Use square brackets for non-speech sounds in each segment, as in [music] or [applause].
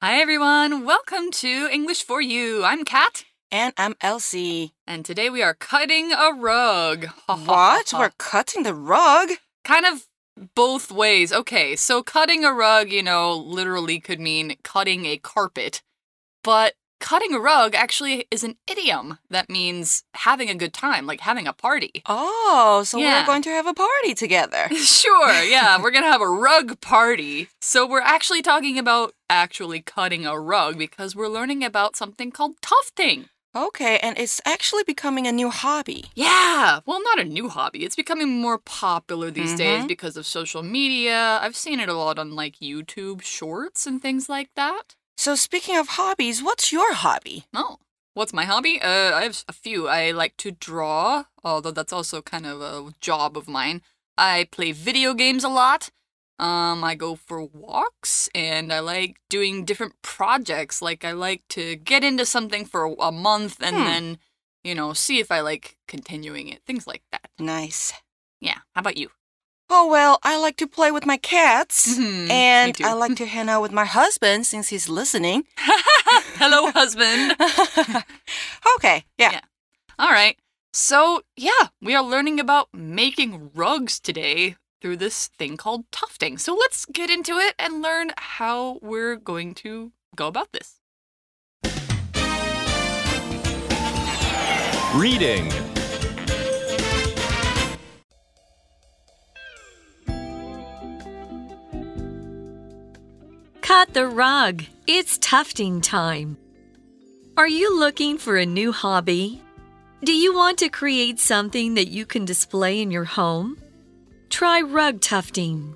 Hi, everyone. Welcome to English for You. I'm Kat. And I'm Elsie. And today we are cutting a rug. [laughs] What? We're cutting the rug? Kind of both ways. Okay, so cutting a rug, you know, literally could mean cutting a carpet. But cutting a rug actually is an idiom that means having a good time, like having a party. Oh, so Yeah. we're going to have a party together. [laughs] Sure, yeah, we're gonna have a rug party. So we're actually talking about actually cutting a rug because we're learning about something called tufting. Okay, and it's actually becoming a new hobby. Yeah, well, not a new hobby. It's becoming more popular these days Mhm. because of social media. I've seen it a lot on like YouTube shorts and things like that. So, speaking of hobbies, what's your hobby? Oh, what's my hobby? Uh, I have a few. I like to draw, although that's also kind of a job of mine. I play video games a lot. Um, I go for walks and I like doing different projects. Like I like to get into something for a month and Hmm. then, you know, see if I like continuing it. Things like that. Nice. Yeah. How about you? Oh, well, I like to play with my cats. Mhm, And. I like to hang out with my husband since he's listening. [laughs] Hello, husband. [laughs] okay, yeah. Yeah. All right. So, yeah, we are learning about making rugs today through this thing called tufting. So, let's get into it and learn how we're going to go about this. Reading. Cut the rug. It's tufting time. Are you looking for a new hobby? Do you want to create something that you can display in your home? Try rug tufting.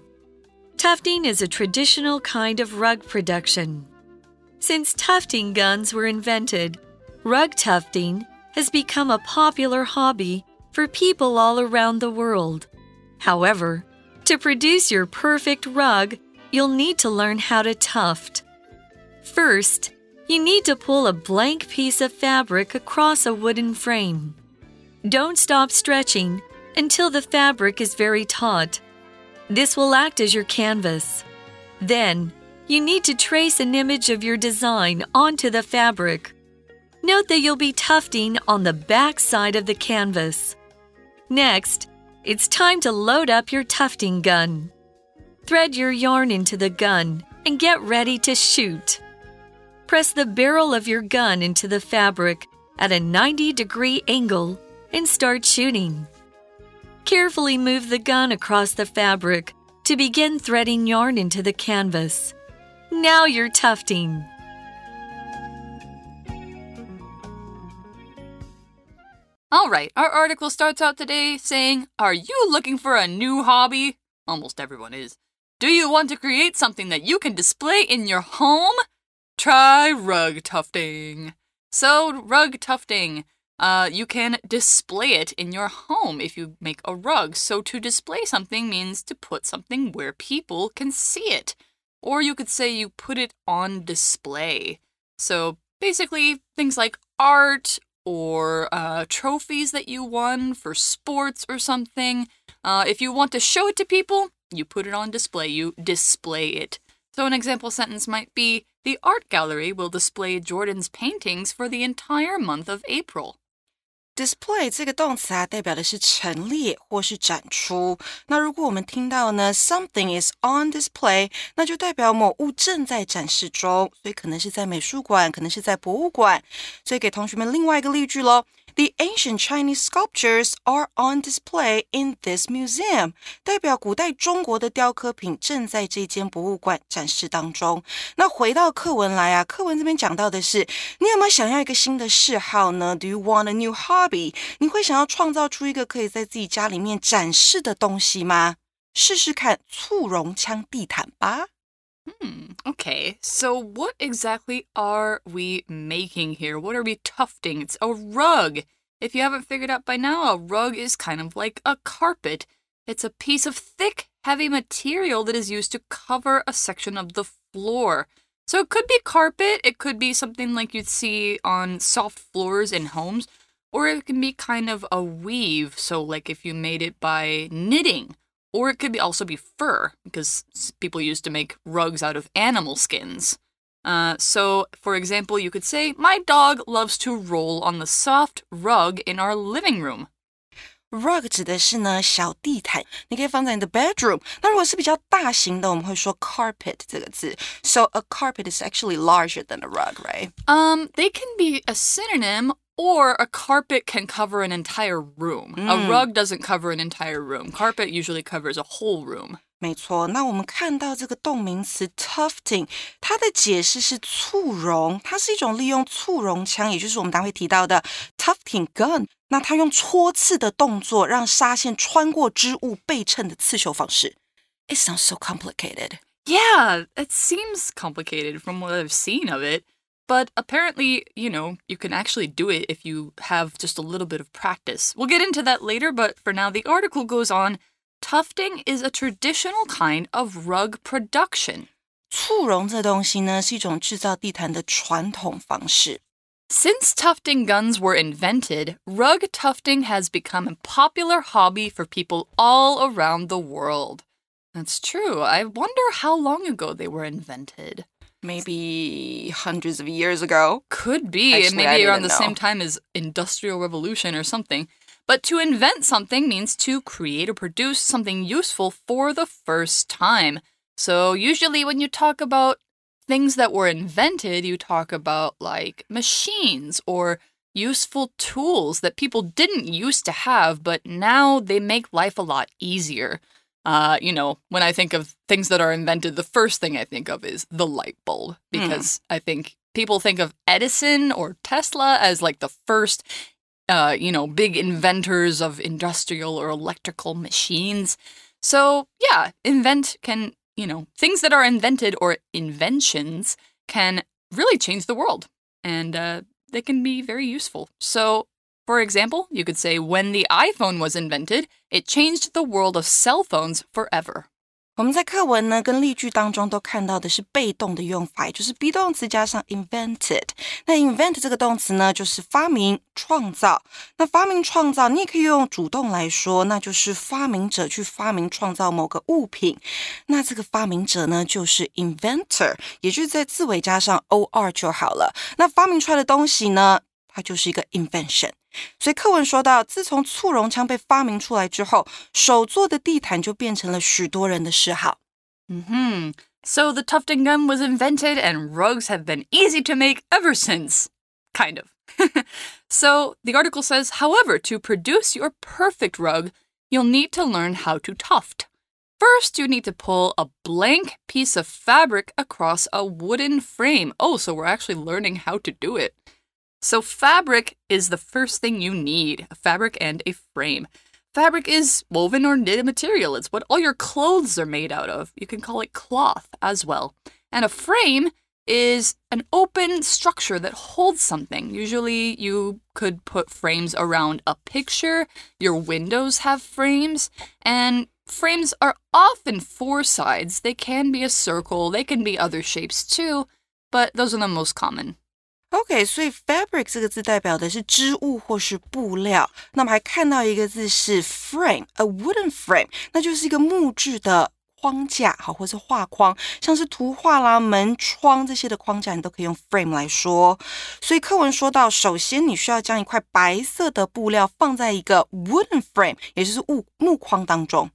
Tufting is a traditional kind of rug production. Since tufting guns were invented, rug tufting has become a popular hobby for people all around the world. However, to produce your perfect rug, you'll need to learn how to tuft. First, you need to pull a blank piece of fabric across a wooden frame. Don't stop stretching until the fabric is very taut. This will act as your canvas. Then, you need to trace an image of your design onto the fabric. Note that you'll be tufting on the back side of the canvas. Next, it's time to load up your tufting gun. Thread your yarn into the gun and get ready to shoot. Press the barrel of your gun into the fabric at a 90 degree angle and start shooting. Carefully move the gun across the fabric to begin threading yarn into the canvas. Now you're tufting. All right, our article starts out today saying, Are you looking for a new hobby? Almost everyone is. Do you want to create something that you can display in your home? Try rug tufting. So, rug tufting. Uh, you can display it in your home if you make a rug. So, to display something means to put something where people can see it. Or you could say you put it on display. So, basically, things like art or uh, trophies that you won for sports or something. Uh, if you want to show it to people, you put it on display. You display it. So, an example sentence might be The art gallery will display Jordan's paintings for the entire month of April. Display 这个动词啊，代表的是陈列或是展出。那如果我们听到呢，something is on display，那就代表某物正在展示中，所以可能是在美术馆，可能是在博物馆。所以给同学们另外一个例句喽。 The ancient Chinese sculptures are on display in this museum，代表古代中国的雕刻品正在这间博物馆展示当中。那回到课文来啊，课文这边讲到的是，你有没有想要一个新的嗜好呢？Do you want a new hobby？你会想要创造出一个可以在自己家里面展示的东西吗？试试看簇绒枪地毯吧。Hmm, okay, so what exactly are we making here? What are we tufting? It's a rug. If you haven't figured out by now, a rug is kind of like a carpet. It's a piece of thick, heavy material that is used to cover a section of the floor. So it could be carpet, it could be something like you'd see on soft floors in homes, or it can be kind of a weave. So, like if you made it by knitting, or it could be also be fur, because s- people used to make rugs out of animal skins. Uh, so, for example, you could say, My dog loves to roll on the soft rug in our living room. Rug 指的是呢小地毯，你可以放在你的 bedroom。那如果是比较大型的，我们会说 carpet 这个字。So a carpet is actually larger than a rug, right? Um, they can be a synonym or a carpet can cover an entire room. A rug doesn't cover an entire room. Carpet usually covers a whole room. 没错，那我们看到这个动名词 tufting，它的解释是簇绒，它是一种利用簇绒枪，也就是我们待会提到的 tufting gun。那它用戳刺的动作，让纱线穿过织物背衬的刺绣方式。It sounds so complicated. Yeah, it seems complicated from what I've seen of it. But apparently, you know, you can actually do it if you have just a little bit of practice. We'll get into that later, but for now, the article goes on Tufting is a traditional kind of rug production. 簇绒这东西呢，是一种制造地毯的传统方式。Since tufting guns were invented, rug tufting has become a popular hobby for people all around the world. That's true. I wonder how long ago they were invented. Maybe hundreds of years ago. Could be, Actually, maybe around the know. same time as Industrial Revolution or something. But to invent something means to create or produce something useful for the first time. So usually when you talk about things that were invented, you talk about like machines or useful tools that people didn't used to have, but now they make life a lot easier. Uh, you know, when I think of things that are invented, the first thing I think of is the light bulb because I think people think of Edison or Tesla as like the first, uh, you know, big inventors of industrial or electrical machines. So, yeah, invent can, you know, things that are invented or inventions can really change the world and uh, they can be very useful. So, for example, you could say when the iPhone was invented, it changed the world of cell phones forever. 我们在课文呢跟例句当中都看到的是被动的用法，也就是 be 动词加上 invented。那 invent 这个动词呢，就是发明、创造。那发明、创造，你也可以用主动来说，那就是发明者去发明、创造某个物品。那这个发明者呢，就是 inventor，也就是在字尾加上 or 就好了。那发明出来的东西呢，它就是一个 invention。 所以课文说到，自从簇绒枪被发明出来之后，手做的地毯就变成了许多人的嗜好。 Hmm. So the tufting gun was invented, and rugs have been easy to make ever since. Kind of. [laughs] so the article says, however, to produce your perfect rug, you'll need to learn how to tuft. First, you need to pull a blank piece of fabric across a wooden frame. Oh, so we're actually learning how to do it. So, fabric is the first thing you need a fabric and a frame. Fabric is woven or knitted material. It's what all your clothes are made out of. You can call it cloth as well. And a frame is an open structure that holds something. Usually, you could put frames around a picture. Your windows have frames. And frames are often four sides. They can be a circle, they can be other shapes too, but those are the most common. OK，所以 fabric 这个字代表的是织物或是布料。那我们还看到一个字是 frame，a wooden frame，那就是一个木质的框架，好，或是画框，像是图画啦、门窗这些的框架，你都可以用 frame 来说。所以课文说到，首先你需要将一块白色的布料放在一个 wooden frame，也就是木木框当中。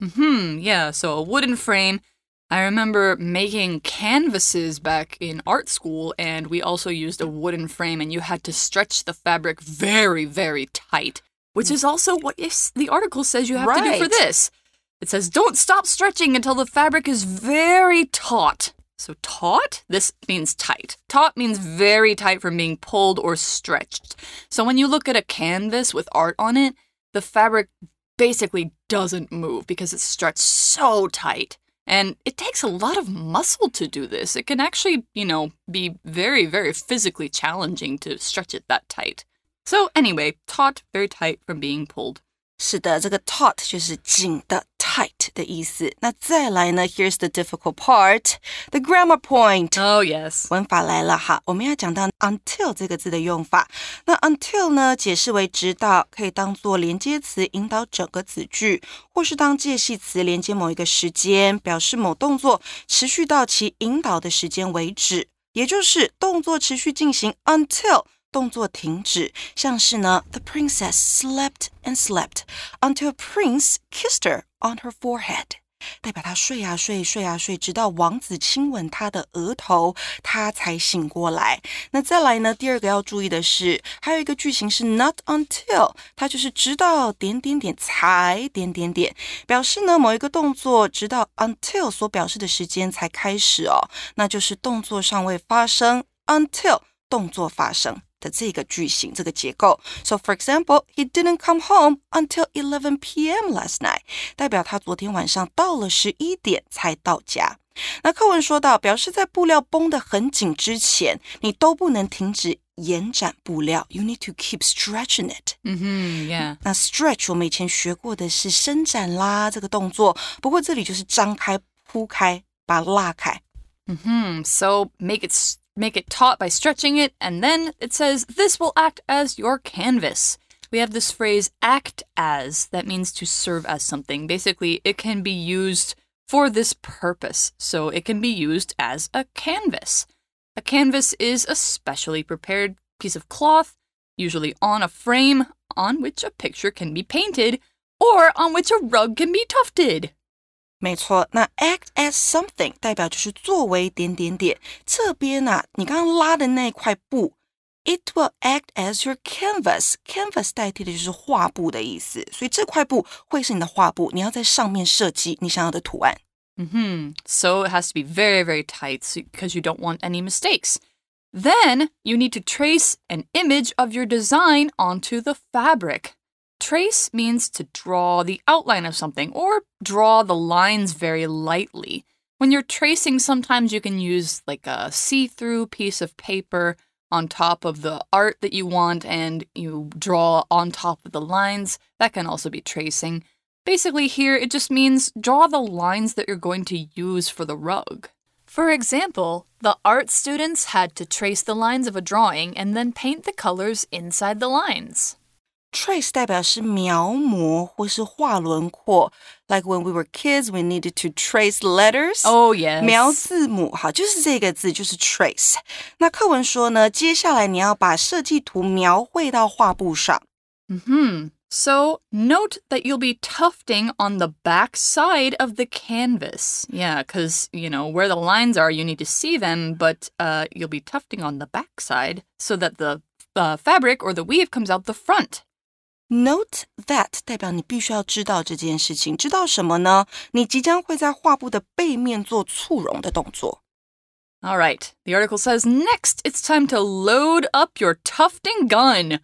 Hmm, yeah, so a wooden frame. I remember making canvases back in art school, and we also used a wooden frame, and you had to stretch the fabric very, very tight, which is also what the article says you have to do for this. It says, don't stop stretching until the fabric is very taut. So, taut? This means tight. Taut means very tight from being pulled or stretched. So, when you look at a canvas with art on it, the fabric basically doesn't move because it's stretched so tight. And it takes a lot of muscle to do this. It can actually, you know, be very, very physically challenging to stretch it that tight. So, anyway, taut, very tight from being pulled. 是的，这个 taut 就是紧的 tight 的意思。那再来呢？Here's the difficult part，the grammar point。Oh, yes. 文法来了哈，我们要讲到 until 这个字的用法。那 until 呢，解释为直到，可以当做连接词引导整个子句，或是当介系词连接某一个时间，表示某动作持续到其引导的时间为止。也就是动作持续进行 until 动作停止，像是呢，The princess slept and slept until Prince kissed her on her forehead。代表她睡啊睡，睡啊睡，直到王子亲吻她的额头，她才醒过来。那再来呢？第二个要注意的是，还有一个句型是 not until，它就是直到点点点才点点点，表示呢某一个动作直到 until 所表示的时间才开始哦，那就是动作尚未发生 until 动作发生。的这个句型，这个结构。So for example, he didn't come home until 11 p.m. last night，代表他昨天晚上到了十一点才到家。那课文说到，表示在布料绷得很紧之前，你都不能停止延展布料。You need to keep stretching it。嗯哼，Yeah。那 stretch 我们以前学过的是伸展啦这个动作，不过这里就是张开、铺开，把它拉开。嗯哼，So make it make it taut by stretching it, and then it says, This will act as your canvas. We have this phrase, act as, that means to serve as something. Basically, it can be used for this purpose, so it can be used as a canvas. A canvas is a specially prepared piece of cloth, usually on a frame on which a picture can be painted or on which a rug can be tufted. 没错，那 act as something 代表就是作为点点点。这边呢、啊，你刚刚拉的那块布，it will act as your canvas。canvas 代替的就是画布的意思，所以这块布会是你的画布，你要在上面设计你想要的图案。Mm-hmm. So it has to be very, very tight because you don't want any mistakes. Then you need to trace an image of your design onto the fabric. Trace means to draw the outline of something or draw the lines very lightly. When you're tracing, sometimes you can use like a see through piece of paper on top of the art that you want and you draw on top of the lines. That can also be tracing. Basically, here it just means draw the lines that you're going to use for the rug. For example, the art students had to trace the lines of a drawing and then paint the colors inside the lines. Trace 代表是描摹或是画轮廓，like when we were kids, we needed to trace letters. Oh yes，描字母，好，就是这个字，就是 trace。那课文说呢，接下来你要把设计图描绘到画布上。嗯哼。So note that you'll be tufting on the back side of the canvas. Yeah, because, you know, where the lines are, you need to see them, but uh, you'll be tufting on the back side so that the uh, fabric or the weave comes out the front. Note that 代表你必须要知道这件事情，知道什么呢？你即将会在画布的背面做簇绒的动作。All right, the article says next it's time to load up your tufting gun.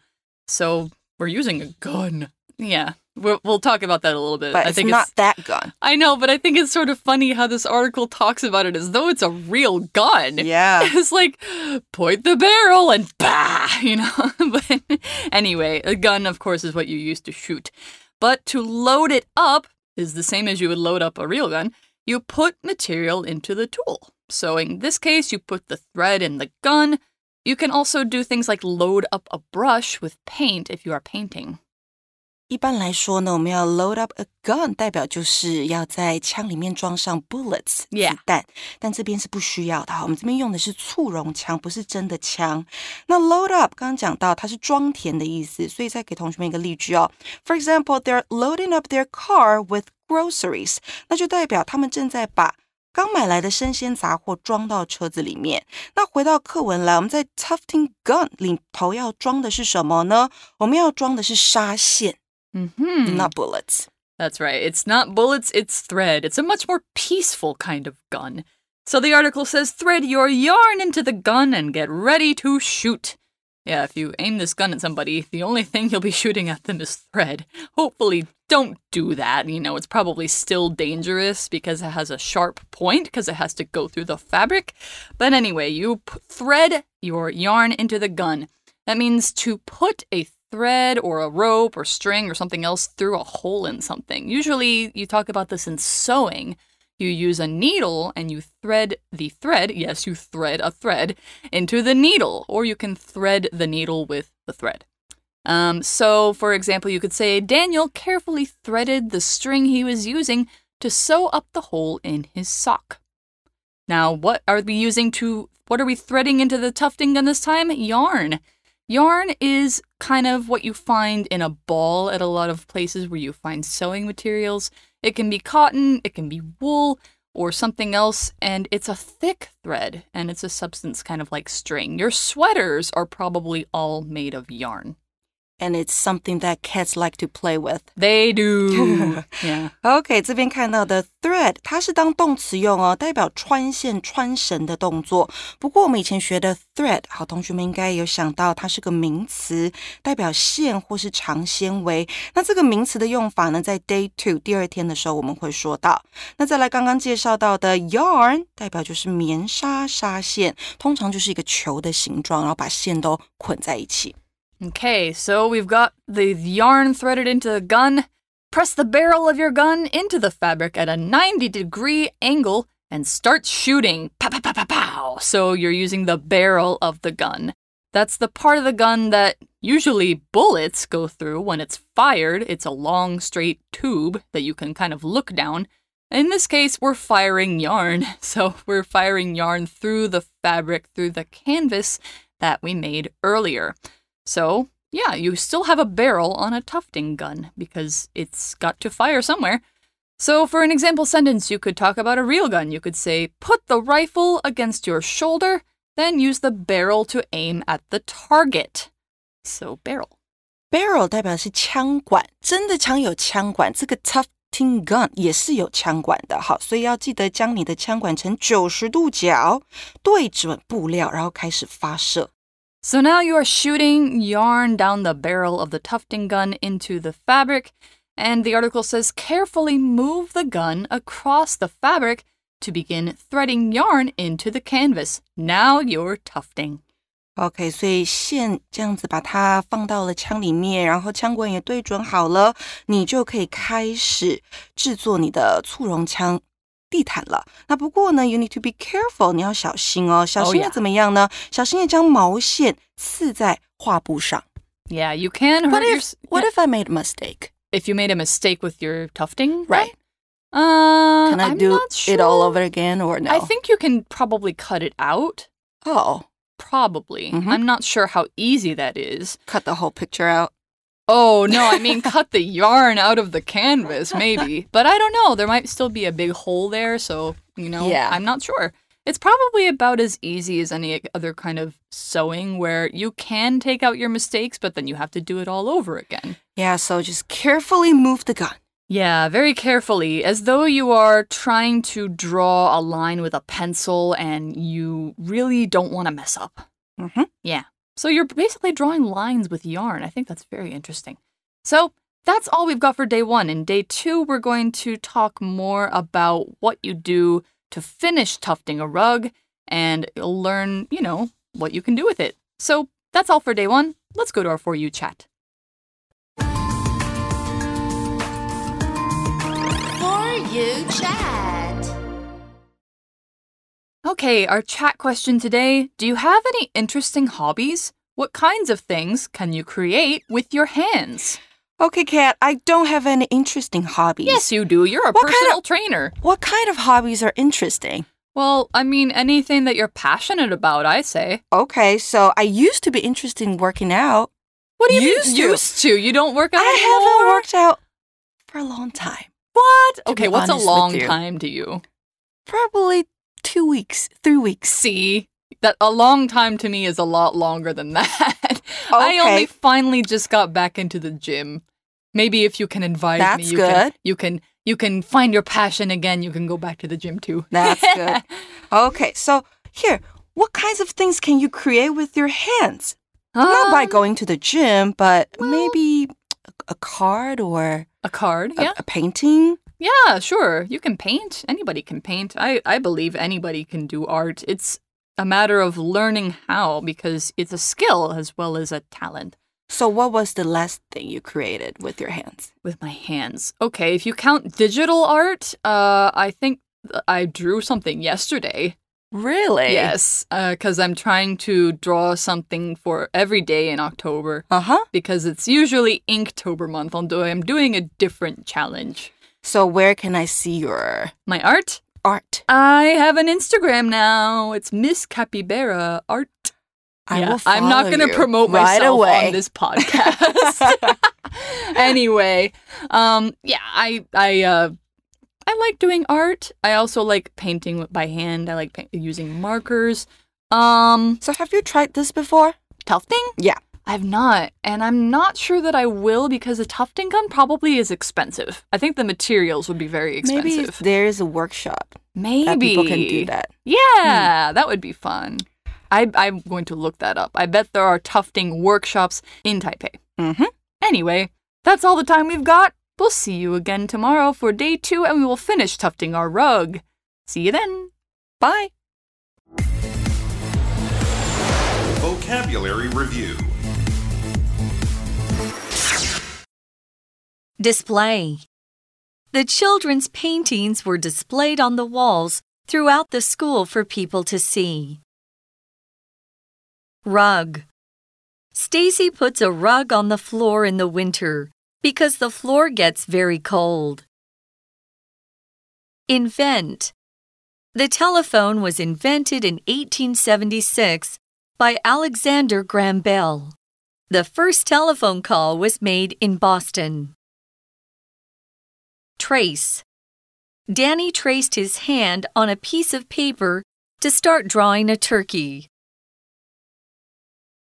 So we're using a gun. Yeah, We'll, we'll talk about that a little bit. But I it's think not it's, that gun. I know, but I think it's sort of funny how this article talks about it as though it's a real gun. Yeah. [laughs] It's like point the barrel and bah, [laughs] you know. [laughs] but anyway, a gun, of course, is what you use to shoot. But to load it up is the same as you would load up a real gun. You put material into the tool. So in this case, you put the thread in the gun. You can also do things like load up a brush with paint if you are painting. 一般来说呢，我们要 load up a gun，代表就是要在枪里面装上 bullets 子.弹，但这边是不需要的哈。我们这边用的是簇绒枪，不是真的枪。那 load up 刚刚讲到它是装填的意思，所以再给同学们一个例句哦。For example, they're loading up their car with groceries，那就代表他们正在把刚买来的生鲜杂货装到车子里面。那回到课文来，我们在 tufting gun 里头要装的是什么呢？我们要装的是纱线。Mm-hmm. not bullets. That's right. It's not bullets, it's thread. It's a much more peaceful kind of gun. So the article says thread your yarn into the gun and get ready to shoot. Yeah, if you aim this gun at somebody, the only thing you'll be [laughs] shooting at them is thread. Hopefully, don't do that. You know, it's probably still dangerous because it has a sharp point because it has to go through the fabric. But anyway, you p- thread your yarn into the gun. That means to put a thread or a rope or string or something else through a hole in something. Usually, you talk about this in sewing. You use a needle and you thread the thread, yes, you thread a thread into the needle, or you can thread the needle with the thread. Um, so, for example, you could say Daniel carefully threaded the string he was using to sew up the hole in his sock. Now, what are we using to, what are we threading into the tufting gun this time? Yarn. Yarn is kind of what you find in a ball at a lot of places where you find sewing materials. It can be cotton, it can be wool, or something else, and it's a thick thread, and it's a substance kind of like string. Your sweaters are probably all made of yarn. And it's something that cats like to play with. They do. [laughs] yeah. OK，这边看到的 thread，它是当动词用哦，代表穿线、穿绳的动作。不过我们以前学的 thread，好，同学们应该有想到，它是个名词，代表线或是长纤维。那这个名词的用法呢，在 day two 第二天的时候我们会说到。那再来刚刚介绍到的 yarn，代表就是棉纱纱线，通常就是一个球的形状，然后把线都捆在一起。Okay, so we've got the yarn threaded into the gun. Press the barrel of your gun into the fabric at a 90 degree angle and start shooting. Pow, pow, pow, pow, pow. So you're using the barrel of the gun. That's the part of the gun that usually bullets go through when it's fired. It's a long, straight tube that you can kind of look down. In this case, we're firing yarn. [laughs] So we're firing yarn through the fabric, through the canvas that we made earlier. So, yeah, you still have a barrel on a tufting gun because it's got to fire somewhere. So, for an example sentence, you could talk about a real gun. You could say, Put the rifle against your shoulder, then use the barrel to aim at the target. So, barrel. barrel 代表是枪管，真的枪有枪管，这个 tufting gun 也是有枪管的。好，所以要记得将你的枪管呈九十度角，对准布料，然后开始发射。 so now you are shooting yarn down the barrel of the tufting gun into the fabric, and the article says carefully move the gun across the fabric to begin threading yarn into the canvas. Now you're tufting. OK，所以线这样子把它放到了枪里面，然后枪管也对准好了，你就可以开始制作你的簇绒枪。地毯了。那不过呢，you need to be careful，你要小心哦。小 Oh, 心要 yeah. 怎么样呢？小心的将毛线刺在画布上。 Yeah, you can hurt What your. if What if I made a mistake? if you made a mistake with your tufting? Right. Uh, Can I I'm do not sure. it all over again or no? I think you can probably cut it out. Oh, Probably. Mhm. I'm not sure how easy that is. cut the whole picture out. Oh, no, I mean [laughs] cut the yarn out of the canvas, maybe. But I don't know. There might still be a big hole there, so, you know, Yeah. I'm not sure. It's probably about as easy as any other kind of sewing where you can take out your mistakes, but then you have to do it all over again. Yeah, so just carefully move the gun. Yeah, very carefully, as though you are trying to draw a line with a pencil and you really don't want to mess up. Mm-hmm. Yeah. So you're basically drawing lines with yarn. I think that's very interesting. So that's all we've got for day one. In day two, we're going to talk more about what you do to finish tufting a rug and learn, you know, what you can do with it. So that's all for day one. Let's go to our For You chat. For you chat. Okay, our chat question today Do you have any interesting hobbies? What kinds of things can you create with your hands? Okay, Kat, I don't have any interesting hobbies. Yes, you do. You're a What kind personal of- trainer. What kind of hobbies are interesting? Well, I mean, anything that you're passionate about, I say. Okay, so I used to be interested in working out. What do you Used mean to. used to? You don't work out I anymore? haven't worked out for a long time. What? Okay, what's a long time to you? Probably two weeks, three weeks. See, that a long time to me is a lot longer than [laughs] that. I only finally just got back into the gym. Maybe if you can invite me, That's you can you can you can find your passion again. You can go back to the gym too. That's [laughs] good. Okay, so here, what kinds of things can you create with your hands? Not by Um, going to the gym, but maybe a card or a card. a, Yeah, a painting. Yeah, sure. You can paint. Anybody can paint. I I believe anybody can do art. It's a matter of learning how because it's a skill as well as a talent. So, what was the last thing you created with your hands? with my hands. Okay, if you count digital art, uh, I think I drew something yesterday. Really? Yes, because I'm trying to draw something for every day in October Uh huh. because it's usually Inktober month, although I'm doing a different challenge. So, where can I see your My art? art? I have an Instagram now. It's Miss Capybara Art. I Yeah, will I'm not going to promote right myself away. on this [laughs] podcast. [laughs] anyway, um, yeah, I I uh, I like doing art. I also like painting by hand. I like pa- using markers. Um, So have you tried this before? tufting? Yeah. I've not, and I'm not sure that I will because a tufting gun probably is expensive. I think the materials would be very expensive. Maybe there is a workshop Maybe that people can do that. Yeah, that would be fun. I, I'm going to look that up. I bet there are tufting workshops in Taipei. Mm-hmm. Anyway, that's all the time we've got. We'll see you again tomorrow for day two, and we will finish tufting our rug. See you then. Bye. Vocabulary Review Display. The children's paintings were displayed on the walls throughout the school for people to see. Rug. Stacy puts a rug on the floor in the winter because the floor gets very cold. Invent. The telephone was invented in 1876 by Alexander Graham Bell. The first telephone call was made in Boston. Trace. Danny traced his hand on a piece of paper to start drawing a turkey.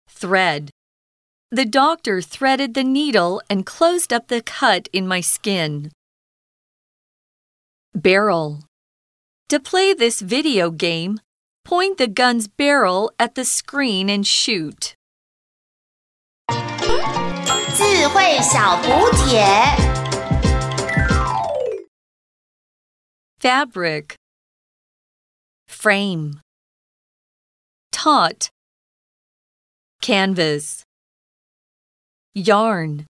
Thread. The doctor threaded the needle and closed up the cut in my skin. Barrel. To play this video game, point the gun's barrel at the screen and shoot. 智慧小补帖。 Fabric. Frame. Taut. Canvas. Yarn.